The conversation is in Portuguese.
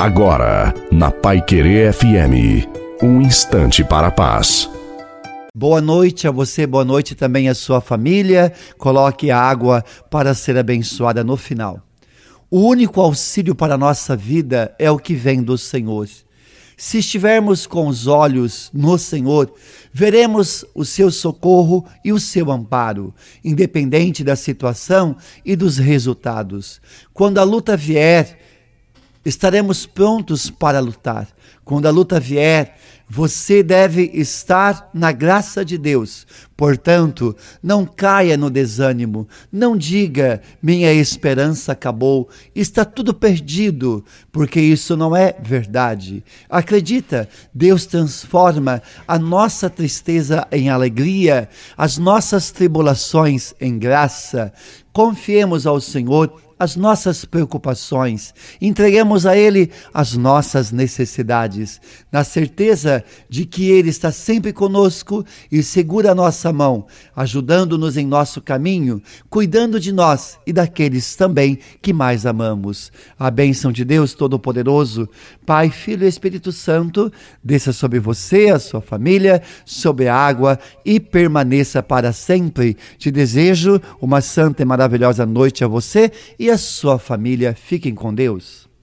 Agora, na Pai Querer FM, um instante para a paz. Boa noite a você, boa noite também à sua família. Coloque a água para ser abençoada no final. O único auxílio para a nossa vida é o que vem do Senhor. Se estivermos com os olhos no Senhor, veremos o seu socorro e o seu amparo, independente da situação e dos resultados. Quando a luta vier, estaremos prontos para lutar. Quando a luta vier, você deve estar na graça de Deus. Portanto, não caia no desânimo. Não diga, minha esperança acabou, está tudo perdido, porque isso não é verdade. Acredita, Deus transforma a nossa tristeza em alegria, as nossas tribulações em graça. Confiemos ao Senhor as nossas preocupações, entreguemos a Ele as nossas necessidades, na certeza de que Ele está sempre conosco e segura a nossa mão, ajudando-nos em nosso caminho, cuidando de nós e daqueles também que mais amamos. A bênção de Deus Todo-Poderoso, Pai, Filho e Espírito Santo, desça sobre você, a sua família, sobre a água e permaneça para sempre. Te desejo uma santa e maravilhosa noite a você e a sua família. Fiquem com Deus.